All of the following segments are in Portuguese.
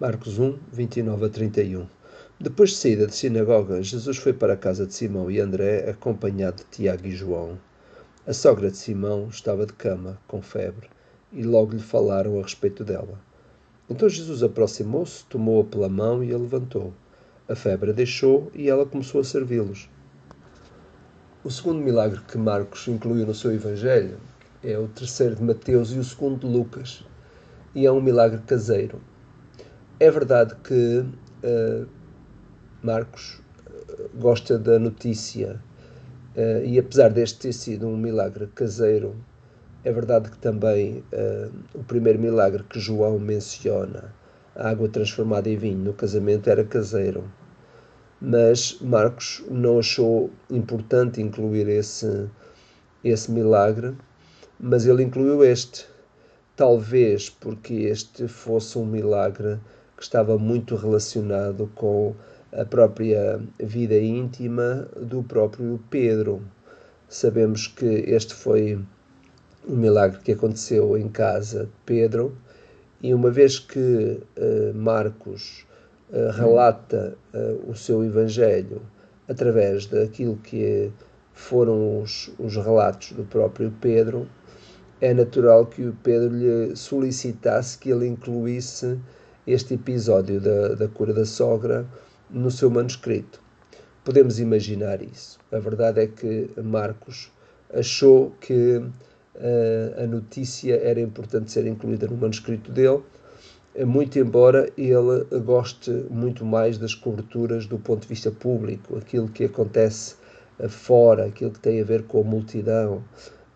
Marcos 1, 29 a 31. Depois de saída da sinagoga, Jesus foi para a casa de Simão e André, acompanhado de Tiago e João. A sogra de Simão estava de cama, com febre, e logo lhe falaram a respeito dela. Então Jesus aproximou-se, tomou-a pela mão e a levantou. A febre a deixou e ela começou a servi-los. O segundo milagre que Marcos incluiu no seu Evangelho é o terceiro de Mateus e o segundo de Lucas, e é um milagre caseiro. É verdade que uh, Marcos uh, gosta da notícia uh, e, apesar deste ter sido um milagre caseiro, é verdade que também o primeiro milagre que João menciona, a água transformada em vinho no casamento, era caseiro. Mas Marcos não achou importante incluir esse, esse milagre, mas ele incluiu este. Talvez porque este fosse um milagre que estava muito relacionado com a própria vida íntima do próprio Pedro. Sabemos que este foi um milagre que aconteceu em casa de Pedro, e uma vez que uh, Marcos uh, relata uh, o seu Evangelho através daquilo que foram os, os relatos do próprio Pedro, é natural que o Pedro lhe solicitasse que ele incluísse este episódio da, da cura da sogra no seu manuscrito. Podemos imaginar isso. A verdade é que Marcos achou que uh, a notícia era importante ser incluída no manuscrito dele, muito embora ele goste muito mais das coberturas do ponto de vista público, aquilo que acontece fora, aquilo que tem a ver com a multidão,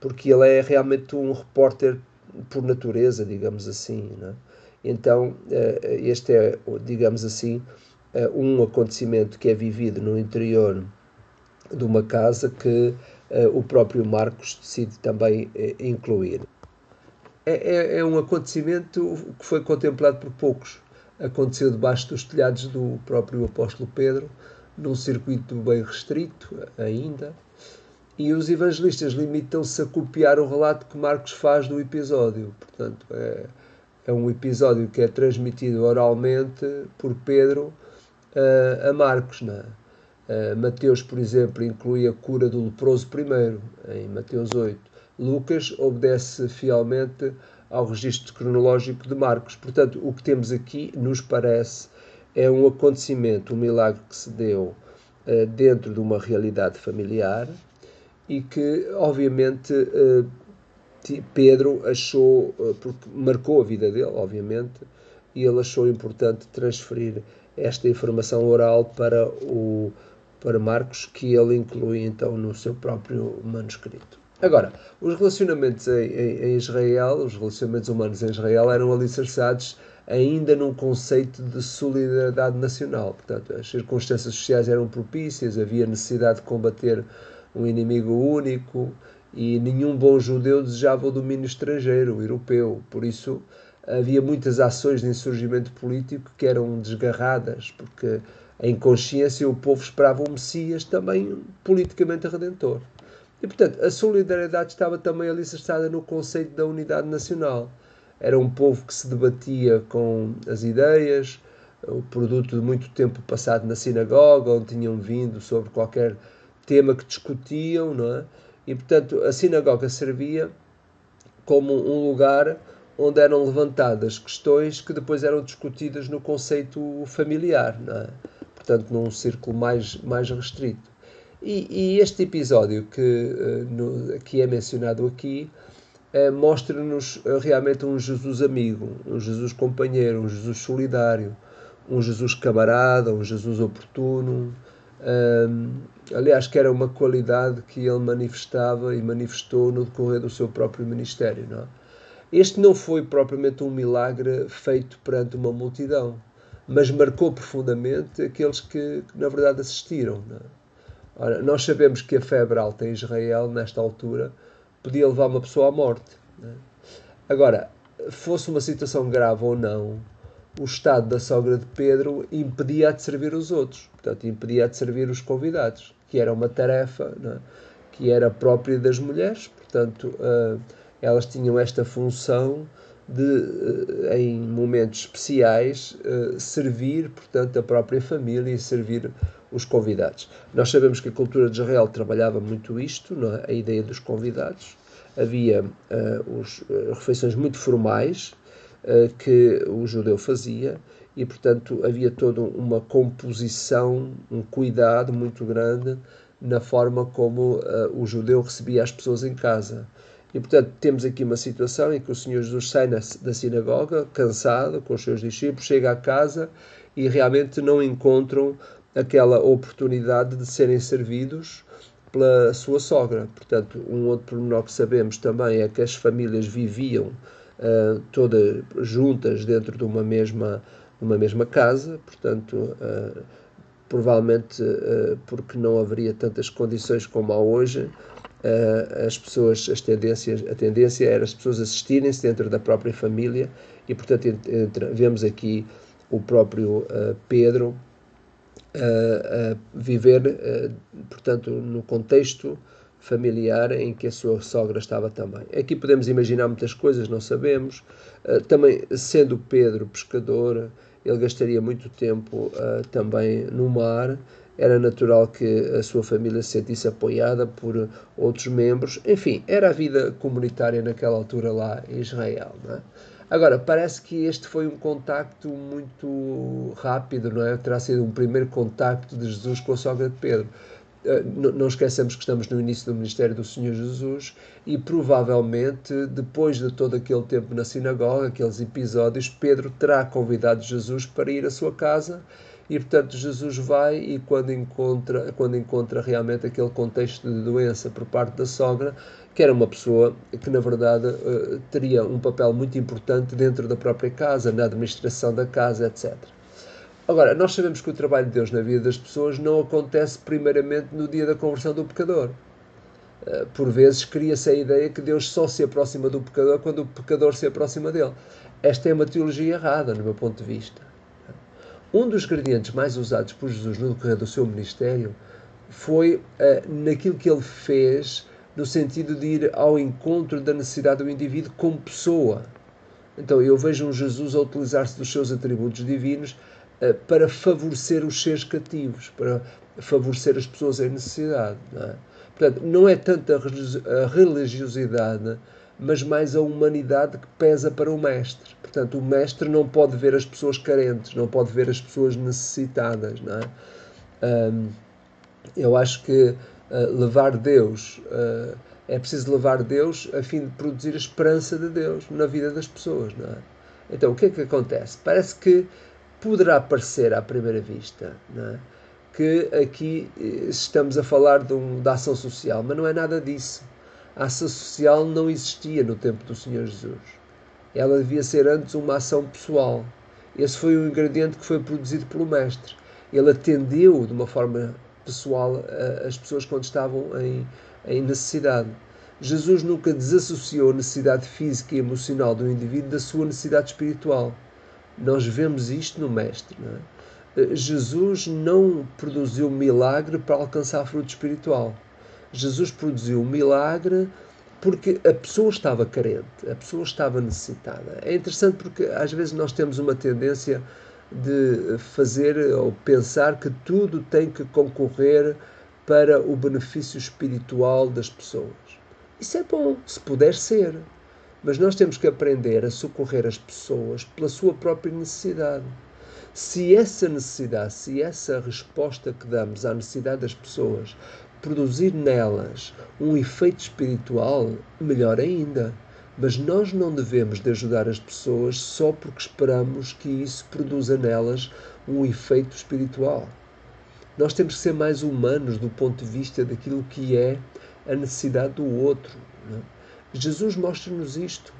porque ele é realmente um repórter por natureza, digamos assim. Né? Então, eh, este é, digamos assim, eh, um acontecimento que é vivido no interior de uma casa que eh, o próprio Marcos decide também incluir. É, é, é um acontecimento que foi contemplado por poucos. Aconteceu debaixo dos telhados do próprio apóstolo Pedro, num circuito bem restrito ainda, e os evangelistas limitam-se a copiar o relato que Marcos faz do episódio. Portanto, é, é um episódio que é transmitido oralmente por Pedro uh, a Marcos. Não uh, Mateus, por exemplo, inclui a cura do leproso primeiro, em Mateus 8. Lucas obedece fielmente ao registro cronológico de Marcos. Portanto, o que temos aqui, nos parece, é um acontecimento, um milagre que se deu uh, dentro de uma realidade familiar, e que, obviamente, Pedro achou, eh, porque marcou a vida dele, obviamente, e ele achou importante transferir esta informação oral para, o, para Marcos, que ele inclui então no seu próprio manuscrito. Agora, os relacionamentos em, em, em Israel, os relacionamentos humanos em Israel eram alicerçados ainda num conceito de solidariedade nacional. Portanto, as circunstâncias sociais eram propícias, havia necessidade de combater um inimigo único e nenhum bom judeu desejava o domínio estrangeiro, europeu. Por isso havia muitas ações de insurgimento político que eram desgarradas, porque em consciência o povo esperava um Messias também politicamente redentor. E, portanto, a solidariedade estava também alicerçada no conceito da unidade nacional. Era um povo que se debatia com as ideias, o produto de muito tempo passado na sinagoga, onde tinham vindo sobre qualquer tema que discutiam, não é? E, portanto, a sinagoga servia como um lugar onde eram levantadas questões que depois eram discutidas no conceito familiar, é? portanto, num círculo mais, mais restrito. E, e este episódio que, uh, no, que é mencionado aqui uh, mostra-nos uh, realmente um Jesus amigo, um Jesus companheiro, um Jesus solidário, um Jesus camarada, um Jesus oportuno, um, aliás, que era uma qualidade que ele manifestava e manifestou no decorrer do seu próprio ministério. Não é? Este não foi propriamente um milagre feito perante uma multidão, mas marcou profundamente aqueles que, na verdade assistiram. É? Ora, nós sabemos que a febre alta em Israel, nesta altura, podia levar uma pessoa à morte. É? Agora, fosse uma situação grave ou não, o estado da sogra de Pedro impedia de servir os outros, portanto, impedia de servir os convidados, que era uma tarefa é? que era própria das mulheres, portanto, uh, elas tinham esta função de, em momentos especiais, servir, portanto, a própria família e servir os convidados. Nós sabemos que a cultura de Israel trabalhava muito isto, é? a ideia dos convidados. Havia uh, os, uh, refeições muito formais uh, que o judeu fazia e, portanto, havia toda uma composição, um cuidado muito grande na forma como o judeu recebia as pessoas em casa. E, portanto, temos aqui uma situação em que o Senhor Jesus sai na, da sinagoga, cansado, com os seus discípulos, chega à casa e realmente não encontram aquela oportunidade de serem servidos pela sua sogra. Portanto, um outro pormenor que sabemos também é que as famílias viviam uh, todas juntas dentro de uma mesma, uma mesma casa, portanto, uh, provavelmente uh, porque não haveria tantas condições como há hoje, as pessoas, as tendências, a tendência era as pessoas assistirem-se dentro da própria família e, portanto, entre, vemos aqui o próprio Pedro a, viver, portanto, no contexto familiar em que a sua sogra estava também. Aqui podemos imaginar muitas coisas, não sabemos. Também, sendo Pedro pescador, ele gastaria muito tempo também no mar. Era natural que a sua família se sentisse apoiada por outros membros. Enfim, era a vida comunitária naquela altura lá em Israel. Não é? Agora, parece que este foi um contacto muito rápido, não é? Terá sido um primeiro contacto de Jesus com a sogra de Pedro. Eh, não esqueçamos que estamos no início do ministério do Senhor Jesus e provavelmente depois de todo aquele tempo na sinagoga, aqueles episódios, Pedro terá convidado Jesus para ir à sua casa e portanto Jesus vai e quando encontra, quando encontra realmente aquele contexto de doença por parte da sogra, que era uma pessoa que na verdade eh, teria um papel muito importante dentro da própria casa, na administração da casa, etc. Agora, nós sabemos que o trabalho de Deus na vida das pessoas não acontece primeiramente no dia da conversão do pecador. Eh, por vezes cria-se a ideia que Deus só se aproxima do pecador quando o pecador se aproxima dele. Esta é uma teologia errada, no meu ponto de vista. Um dos ingredientes mais usados por Jesus no decorrer do seu ministério foi uh, naquilo que ele fez no sentido de ir ao encontro da necessidade do indivíduo como pessoa. Então eu vejo um Jesus a utilizar-se dos seus atributos divinos para favorecer os seres cativos, para favorecer as pessoas em necessidade. Não é? Portanto, não é tanto a religiosidade, mas mais a humanidade que pesa para o mestre. Portanto, o mestre não pode ver as pessoas carentes, não pode ver as pessoas necessitadas. Não é? Um, eu acho que uh, levar Deus, uh, é preciso levar Deus a fim de produzir a esperança de Deus na vida das pessoas. Não é? Então, o que é que acontece? Parece que poderá parecer à primeira vista é? que aqui eh, estamos a falar de, um, de ação social, mas não é nada disso. A ação social não existia no tempo do Senhor Jesus ela devia ser antes uma ação pessoal. Esse foi o ingrediente que foi produzido pelo mestre. Ele atendeu de uma forma pessoal as pessoas quando estavam em, em necessidade. Jesus nunca desassociou a necessidade física e emocional do indivíduo da sua necessidade espiritual. Nós vemos isto no Mestre. Não é? Jesus não produziu milagre para alcançar fruto espiritual. Jesus produziu um milagre porque a pessoa estava carente, a pessoa estava necessitada. É interessante porque às vezes nós temos uma tendência de fazer ou pensar que tudo tem que concorrer para o benefício espiritual das pessoas. Isso é bom, se puder ser. Mas nós temos que aprender a socorrer as pessoas pela sua própria necessidade. Se essa necessidade, se essa resposta que damos à necessidade das pessoas produzir nelas um efeito espiritual, melhor ainda. Mas nós não devemos de ajudar as pessoas só porque esperamos que isso produza nelas um efeito espiritual. Nós temos que ser mais humanos do ponto de vista daquilo que é a necessidade do outro. É? Jesus mostra-nos isto.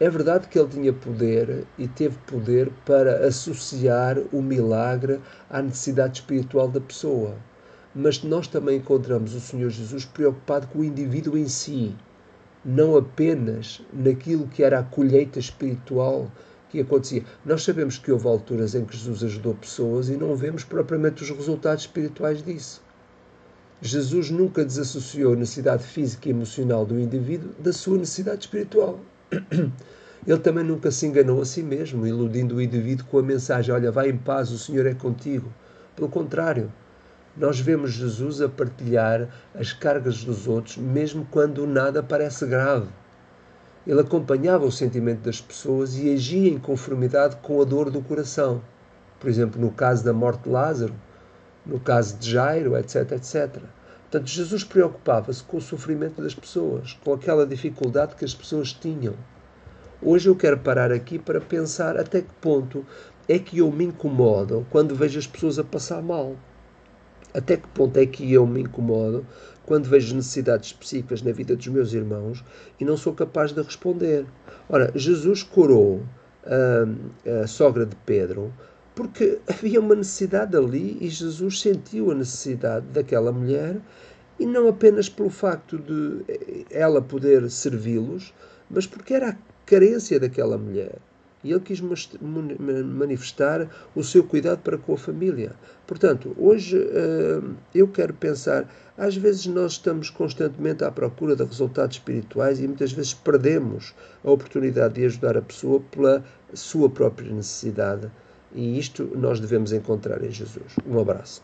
É verdade que ele tinha poder e teve poder para associar o milagre à necessidade espiritual da pessoa mas nós também encontramos o Senhor Jesus preocupado com o indivíduo em si, não apenas naquilo que era a colheita espiritual que acontecia. Nós sabemos que houve alturas em que Jesus ajudou pessoas e não vemos propriamente os resultados espirituais disso. Jesus nunca desassociou a necessidade física e emocional do indivíduo da sua necessidade espiritual. Ele também nunca se enganou a si mesmo, iludindo o indivíduo com a mensagem: Olha, vai em paz, o Senhor é contigo. Pelo contrário, nós vemos Jesus a partilhar as cargas dos outros, mesmo quando nada parece grave. Ele acompanhava o sentimento das pessoas e agia em conformidade com a dor do coração. Por exemplo, no caso da morte de Lázaro, no caso de Jairo, etc, etc. Portanto, Jesus preocupava-se com o sofrimento das pessoas, com aquela dificuldade que as pessoas tinham. Hoje eu quero parar aqui para pensar até que ponto é que eu me incomodo quando vejo as pessoas a passar mal. Até que ponto é que eu me incomodo quando vejo necessidades específicas na vida dos meus irmãos e não sou capaz de responder? Ora, Jesus curou a, a sogra de Pedro porque havia uma necessidade ali e Jesus sentiu a necessidade daquela mulher e não apenas pelo facto de ela poder servi-los, mas porque era a carência daquela mulher. E ele quis manifestar o seu cuidado para com a família. Portanto, hoje eh, eu quero pensar, às vezes nós estamos constantemente à procura de resultados espirituais e muitas vezes perdemos a oportunidade de ajudar a pessoa pela sua própria necessidade. E isto nós devemos encontrar em Jesus. Um abraço.